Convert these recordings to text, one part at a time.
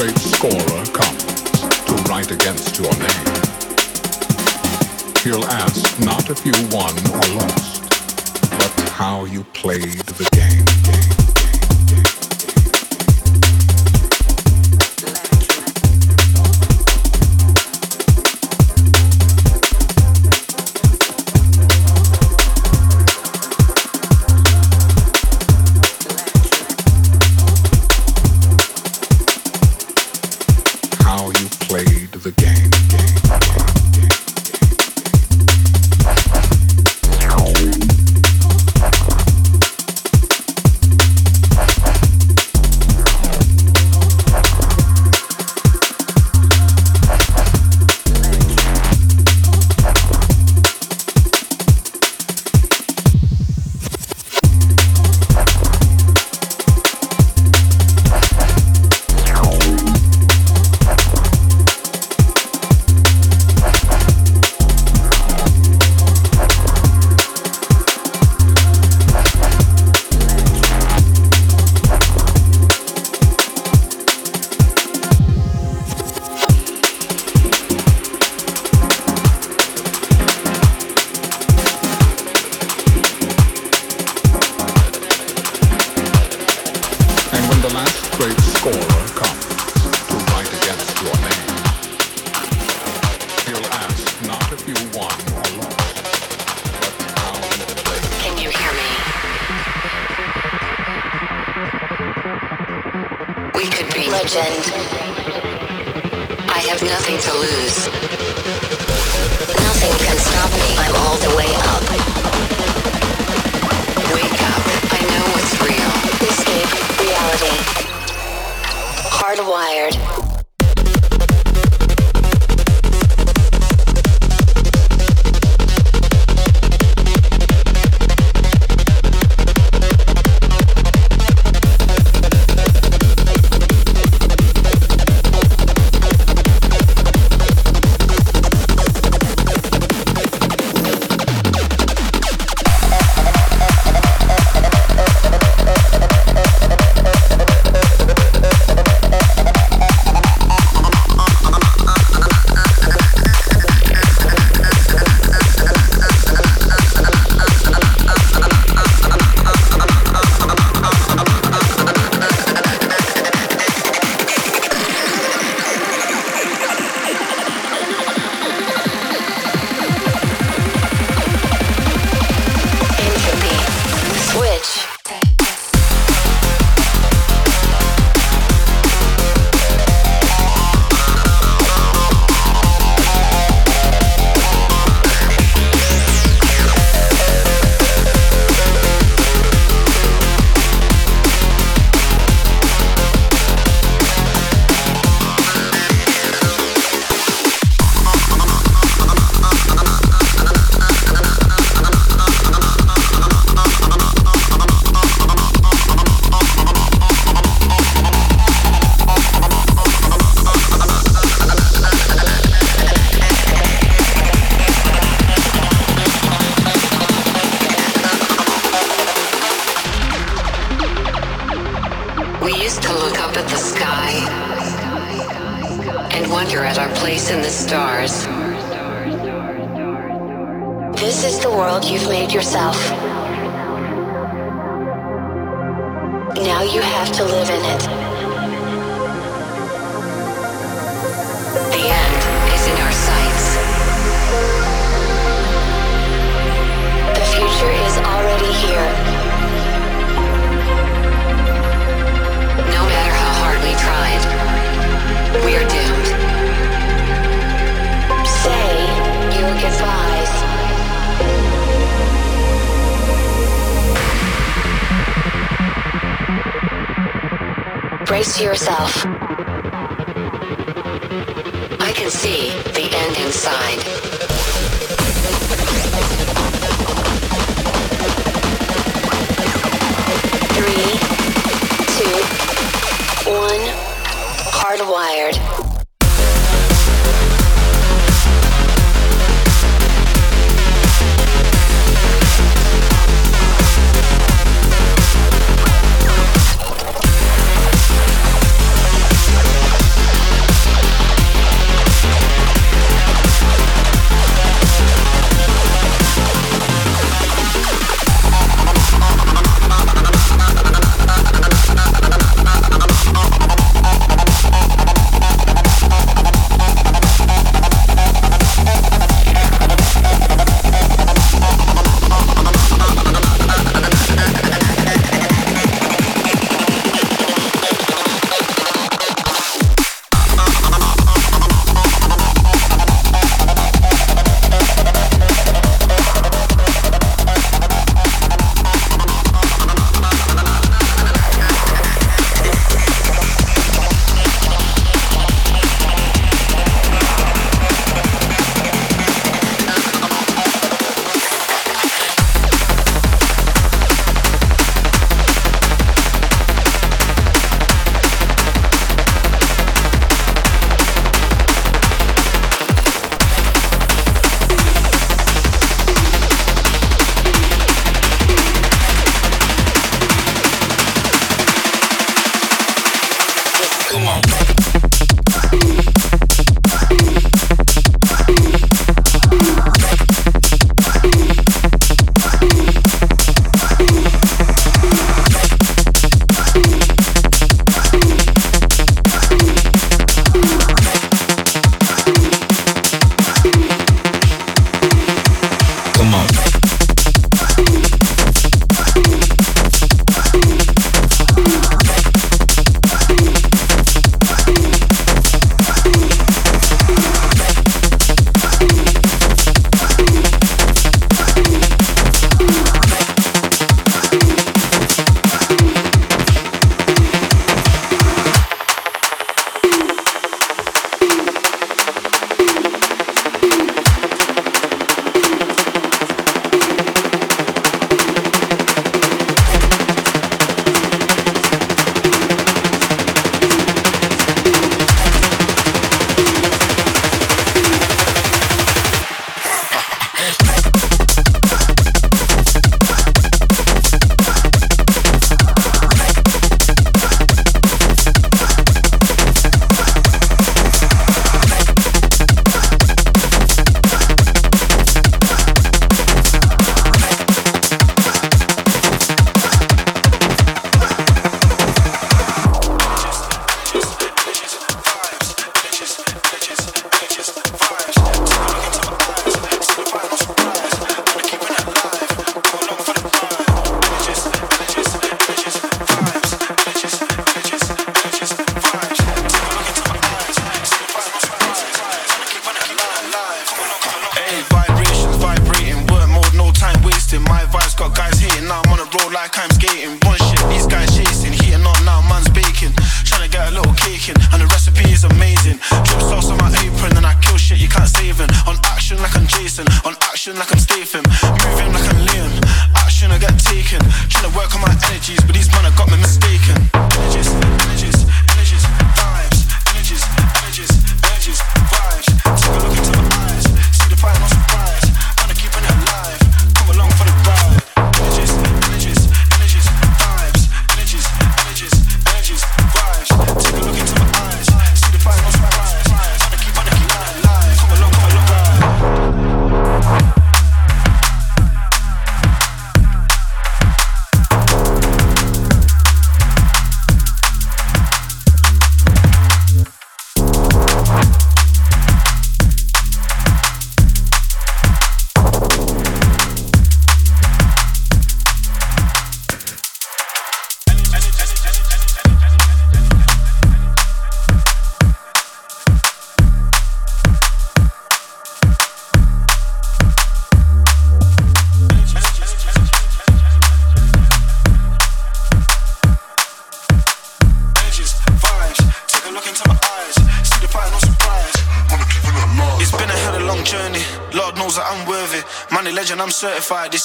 great scorer comes to write against your name. He'll ask not if you won or lost, but how you played the game.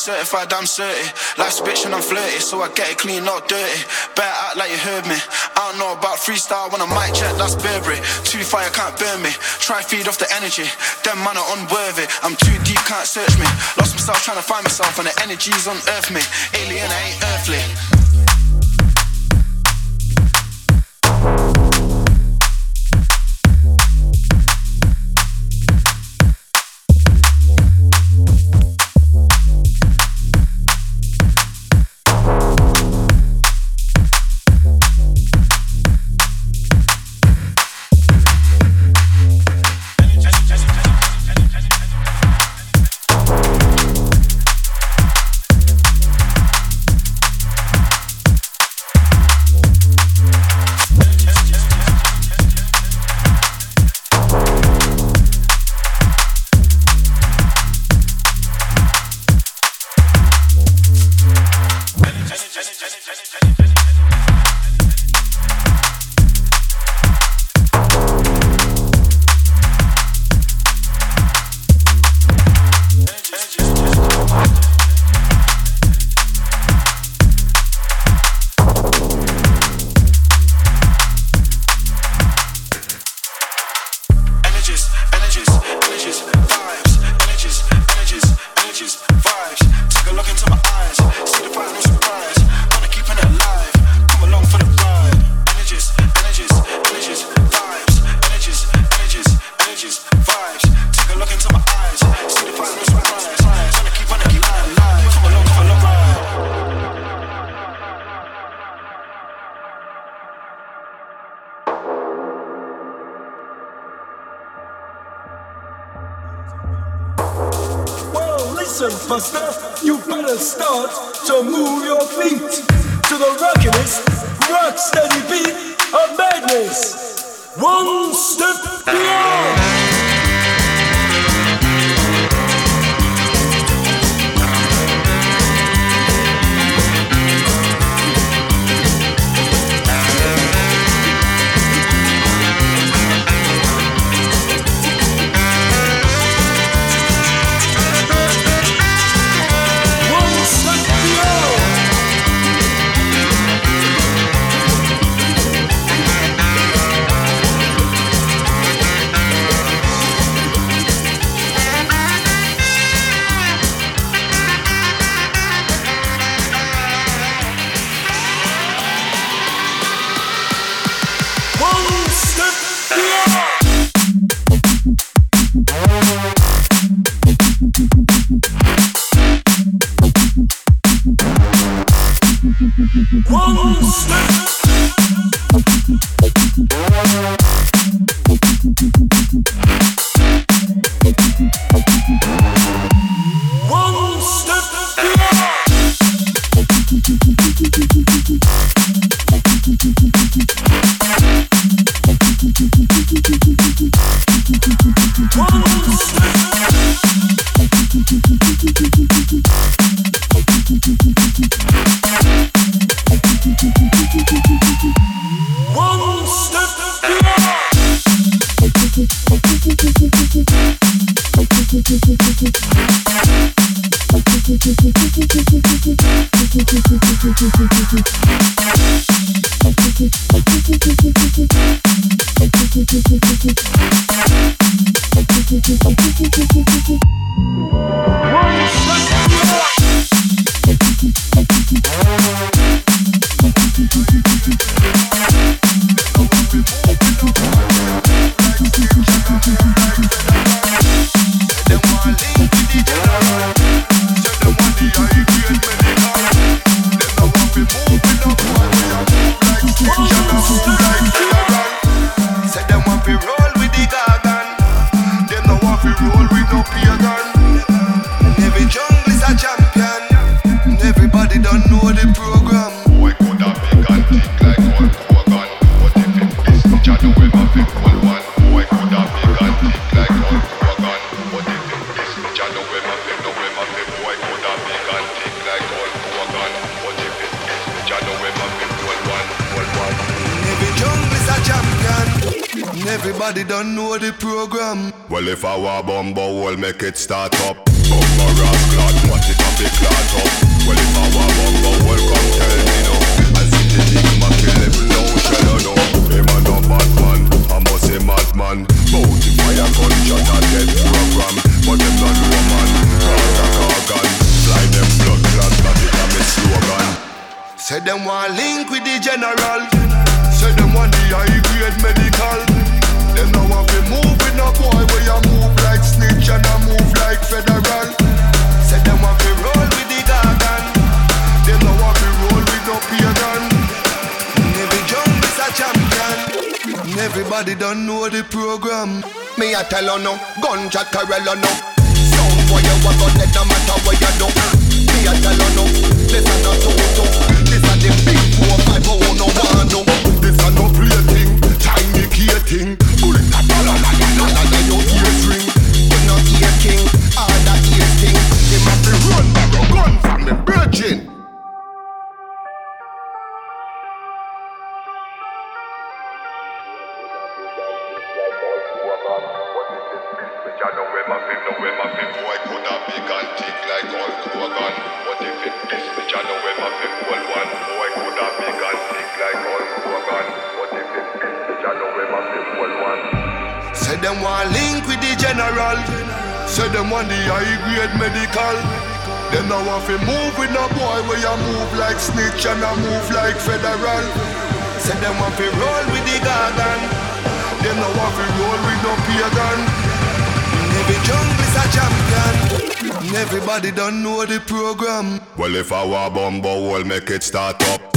Certified. I'm certain. Life's bitch and I'm flirty, so I get it clean, not dirty. Better act like you heard me. I don't know about freestyle when I mic check, that's Burberry. Too fire can't burn me. Try feed off the energy. Them man are unworthy. I'm too deep, can't search me. Lost myself trying to find myself, and the energy's unearth me. Alien, I ain't earthly. Start don't know the program. Me a tell you no, gunja Corella no. Sound boy you a go dead no matter what you do. Me a tell you no, this a no toto. This a the big four five oh no one no. This a no play thing, tiny key thing. Bullet a dollar la la la la la your ears ring. You no ear king, all that ear thing. Him a fi run back a gun from me virgin. Kogan. What if it this I know him a fi hold one. Boy could have big and thick like all Kogan. What if it this I know him a fi hold one. Say them want link with the general. Say them want the high grade medical. Them no want to move with no boy where you move like snitch and I move like federal. Say them want to roll with the gargan. Them no want to roll with no pagan. Every jungle is a champion. Everybody don't know the program. Well, if I were bumbo, we'll make it start up.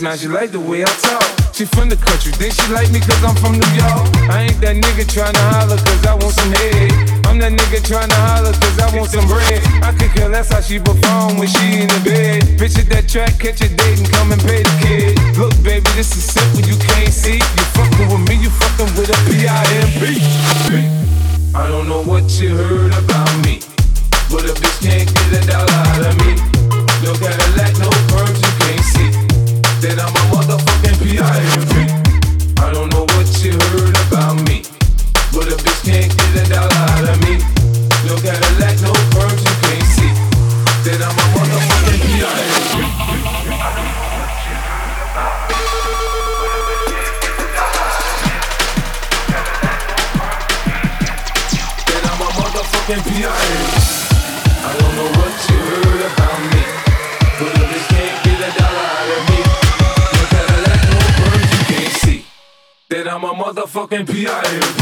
Now she like the way I talk. She from the country, then she like me cause I'm from New York. I ain't that nigga tryna holler cause I want some head. I'm that nigga tryna holler cause I want some bread. I could care less how she perform when she in the bed. Bitch at that track, catch a date and come and pay the kid. Look, baby, this is simple, you can't see. You fucking with me, you fucking with a P-I-M-P. I don't know what you heard about me, but a bitch can't get a dollar out of me. No Cadillac, no perms, you can't see that I'm a motherfucking P.I.M.P. I don't know what you heard motherfucking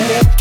Yeah.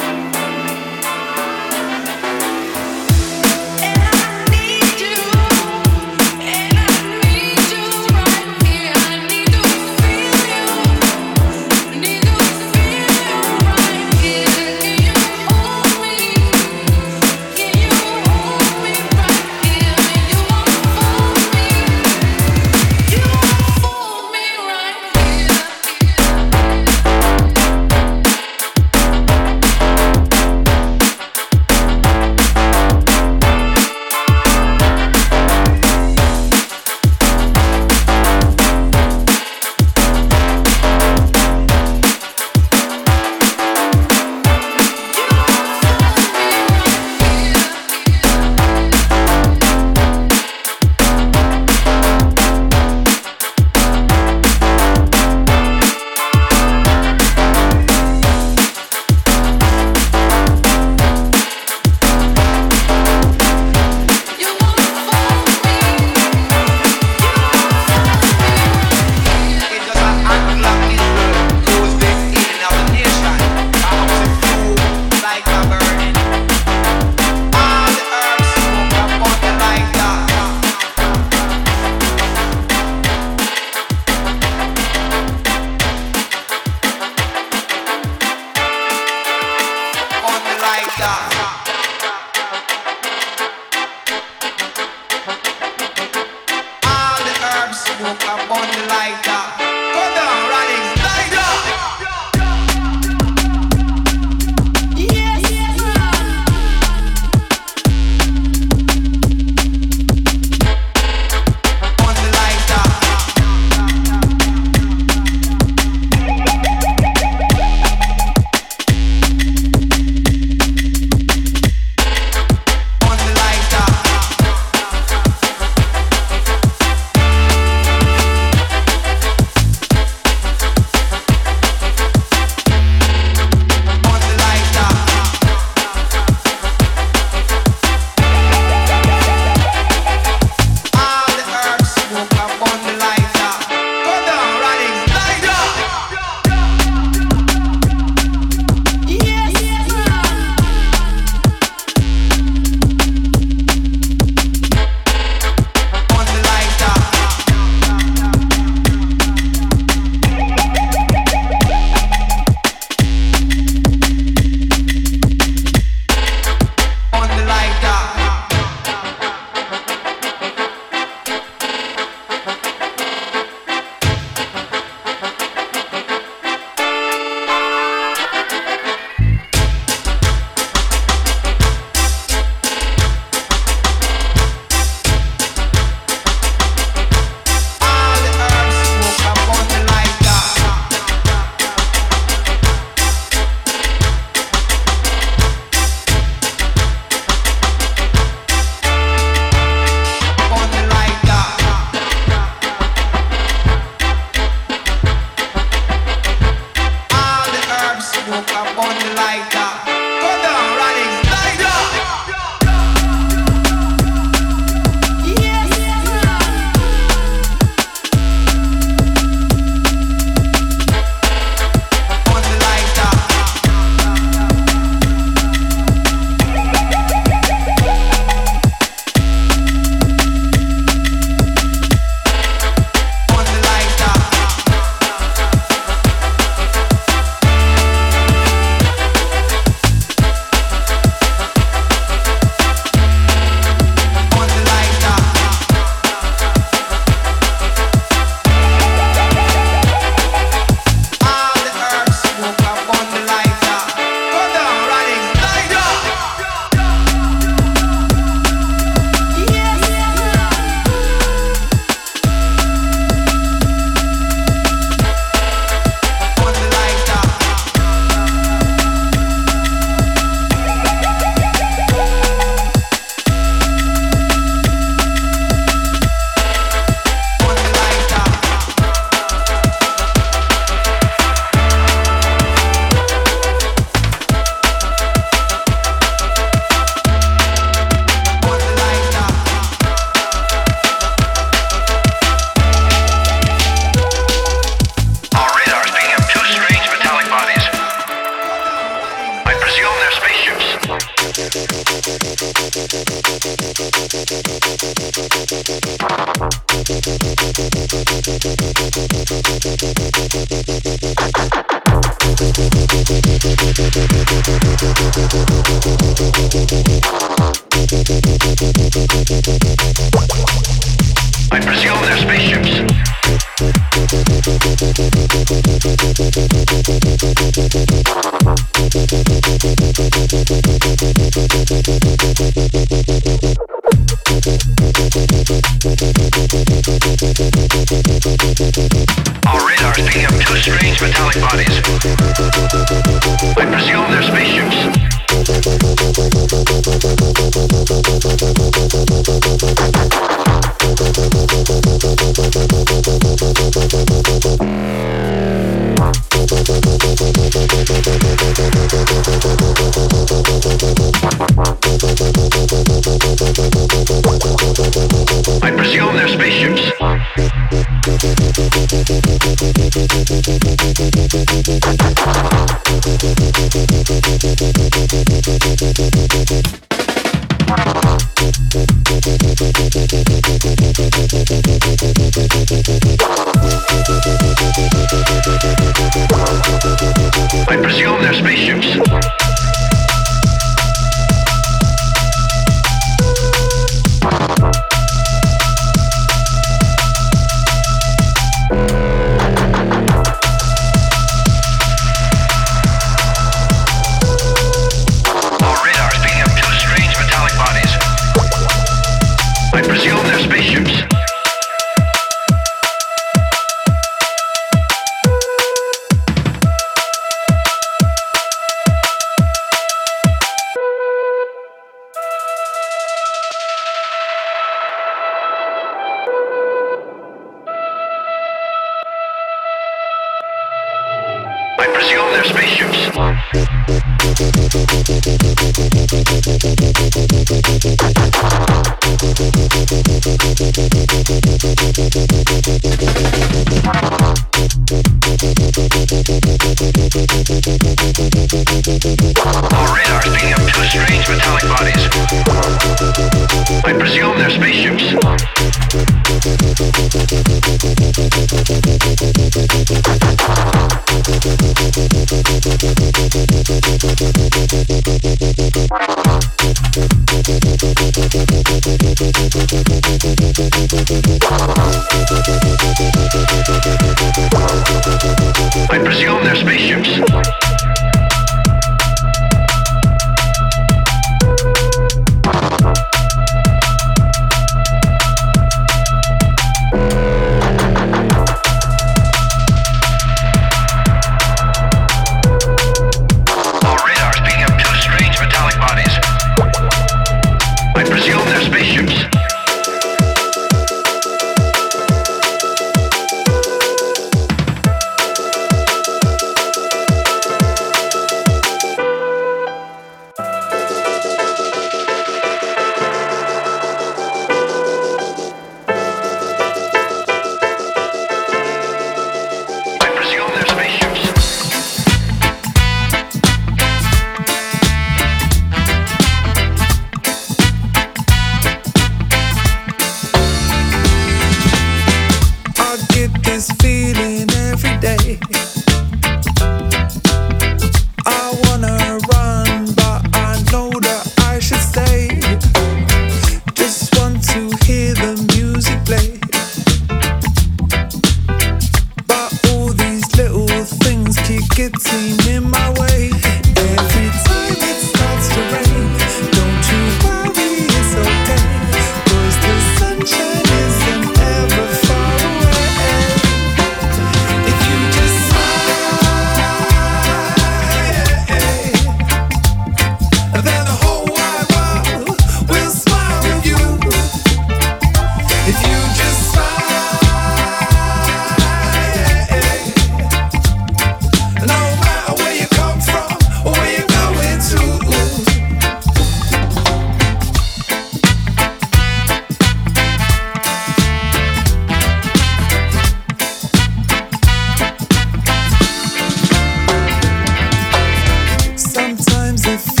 if